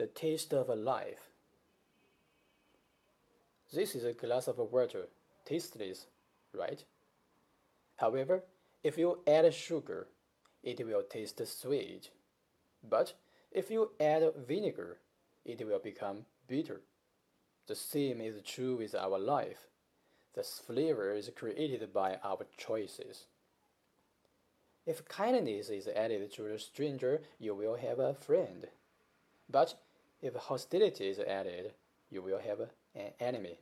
the taste of a life. This is a glass of water, tasteless, right? However, if you add sugar, it will taste sweet. But if you add vinegar, it will become bitter. The same is true with our life. The flavor is created by our choices. If kindness is added to a stranger, you will have a friend. But if hostility is added, you will have an enemy.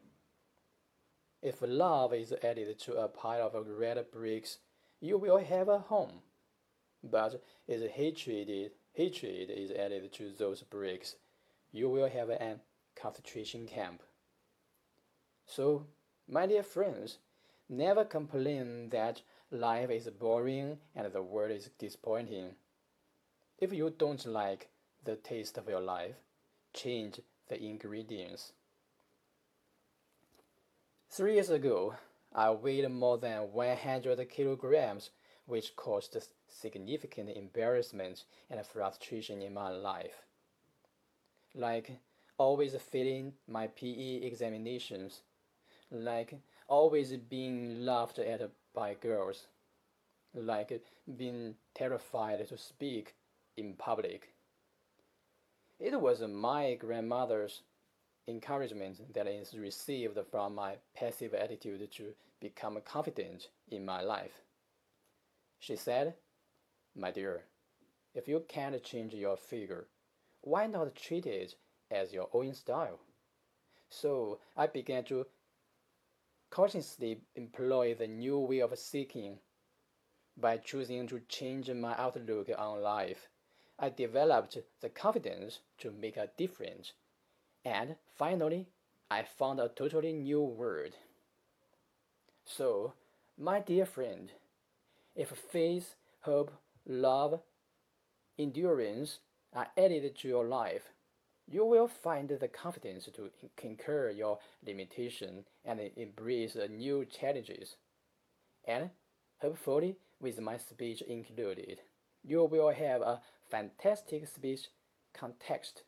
If love is added to a pile of red bricks, you will have a home. But if hatred, hatred is added to those bricks, you will have an concentration camp. So, my dear friends, never complain that life is boring and the world is disappointing. If you don't like the taste of your life, change the ingredients. Three years ago, I weighed more than 100 kilograms, which caused significant embarrassment and frustration in my life. Like always failing my PE examinations, like always being laughed at by girls, like being terrified to speak in public. It was my grandmother's encouragement that is received from my passive attitude to become confident in my life. She said, My dear, if you can't change your figure, why not treat it as your own style? So I began to consciously employ the new way of seeking. By choosing to change my outlook on life, I developed the confidence to make a difference and finally, I found a totally new world. So, my dear friend, if faith, hope, love, endurance are added to your life, you will find the confidence to conquer your limitation and embrace new challenges. And hopefully, with my speech included, you will have a fantastic speech context